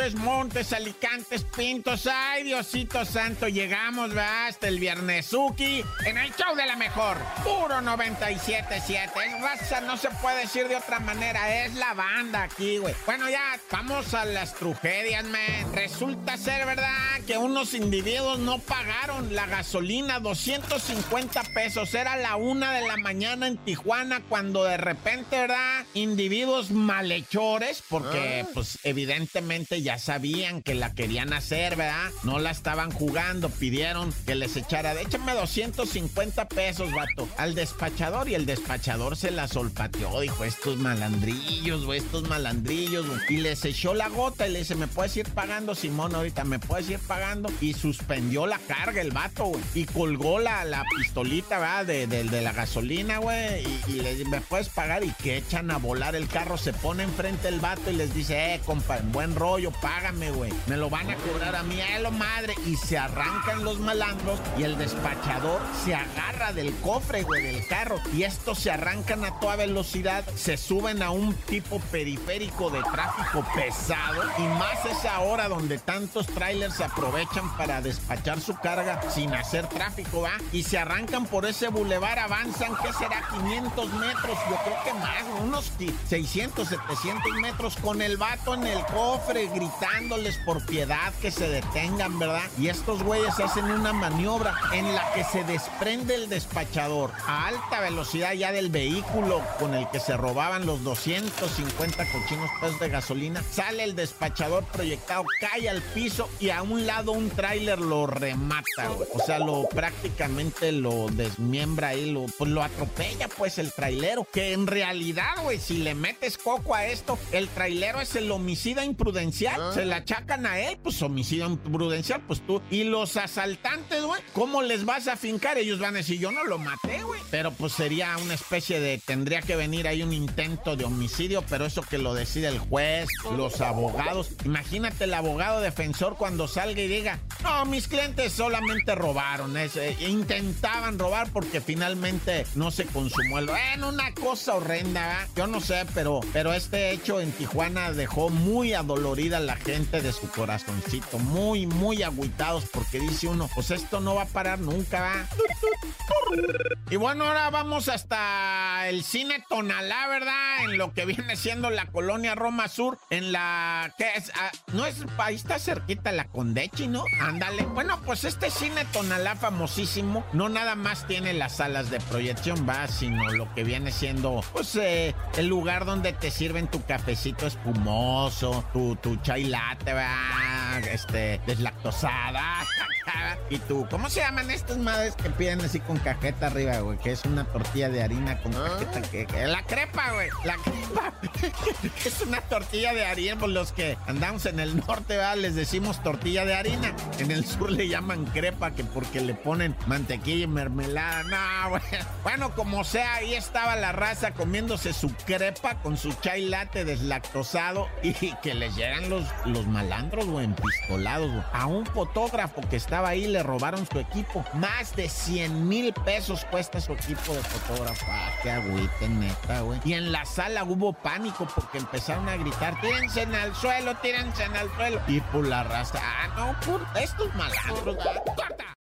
Montes, Montes, Alicantes, Pintos. Ay, Diosito Santo, llegamos, ¿verdad? Hasta el Viernesuki en el show de la mejor. Puro 97.7. Es raza, no se puede decir de otra manera. Es la banda aquí, güey. Bueno, ya vamos a las tragedias, man. Resulta ser, ¿verdad? Que unos individuos no pagaron la gasolina, 250 pesos. Era la una de la mañana en Tijuana cuando de repente, ¿verdad? Individuos malhechores, porque, pues, evidentemente ya sabían que la querían hacer, ¿verdad? No la estaban jugando, pidieron que les echara, échame 250 pesos, vato, al despachador y el despachador se la solpateó, dijo, estos malandrillos, güey, estos malandrillos, güey. Y les echó la gota y le dice, ¿me puedes ir pagando, Simón, ahorita? ¿Me puedes ir pagando? Y suspendió la carga el vato, güey. Y colgó la, la pistolita, ¿verdad? De, de, de la gasolina, güey. Y, y, le dice, ¿me puedes pagar? Y que echan a volar el carro, se pone enfrente el vato y les dice, eh, compa, en buen rollo, págame, güey. Me lo van a cobrar a mí, a lo madre. Y se arrancan los malandros y el despachador se agarra del cofre, güey, del carro. Y estos se arrancan a toda velocidad, se suben a un tipo periférico de tráfico pesado. Y más esa hora donde tantos trailers se aprovechan para despachar su carga sin hacer tráfico, ¿va? Y se arrancan por ese bulevar, avanzan, ¿qué será? 500 metros, yo creo que más, unos 600, 700 metros con el vato en el cofre, gritándoles por piedad que se detengan, ¿verdad? Y estos güeyes hacen una maniobra en la que se desprende el despachador a alta velocidad ya del vehículo con el que se robaban los 250 cochinos pesos de gasolina. Sale el despachador proyectado, cae al piso y a un lado un tráiler lo remata, güey. O sea, lo prácticamente lo desmiembra ahí, lo, pues lo atropella, pues el trailero. Que en realidad, güey, si le metes coco a esto, el trailero es el homicida imprudencial. Se la achacan a él, pues homicidio imprudencial, pues tú. Y los asaltantes, güey, ¿cómo les vas a fincar? Ellos van a decir, yo no lo maté, güey. Pero pues sería una especie de, tendría que venir ahí un intento de homicidio, pero eso que lo decide el juez, los abogados. Imagínate el abogado defensor cuando salga y diga, no, mis clientes solamente robaron, es, eh, intentaban robar porque finalmente no se consumó el... Bueno, una cosa horrenda, ¿eh? yo no sé, pero, pero este hecho en Tijuana dejó muy adolorida a la gente de su corazoncito, muy, muy agüitados porque dice uno, pues esto no va a parar nunca, ¿va? Y bueno, ahora vamos hasta el cine Tonalá, ¿verdad? En lo que viene siendo la colonia Roma Sur, en la... ¿Qué es? Ah, no es... Ahí está cerquita la Condechi, ¿no? Ándale. Bueno, pues este cine Tonalá famosísimo, no nada más tiene las salas de proyección, va, sino lo que viene siendo, pues, eh, el lugar donde te sirven tu cafecito espumoso, tu, tu chai latte, va, este, deslactosada. Y tú, ¿cómo se llaman estas madres que piden así con cajeta arriba, güey? Que es una tortilla de harina con cajeta. Que, que- la crepa, güey. La crepa. es una tortilla de harina. Por los que andamos en el norte, ¿verdad? Les decimos tortilla de harina. En el sur le llaman crepa, que porque le ponen mantequilla y mermelada. No, güey. Bueno, como sea, ahí estaba la raza comiéndose su crepa con su chai latte deslactosado. Y que les llegan los, los malandros, güey, empistolados, güey. A un fotógrafo que estaba ahí le robaron su equipo. Más de 100 mil pesos cuesta su equipo de fotógrafo. Ah, qué agüite, neta, güey. Y en la sala hubo pánico porque empezaron a gritar, tírense al suelo, tírense al suelo. Y por la raza, ah, no, por estos malandros, ah, corta.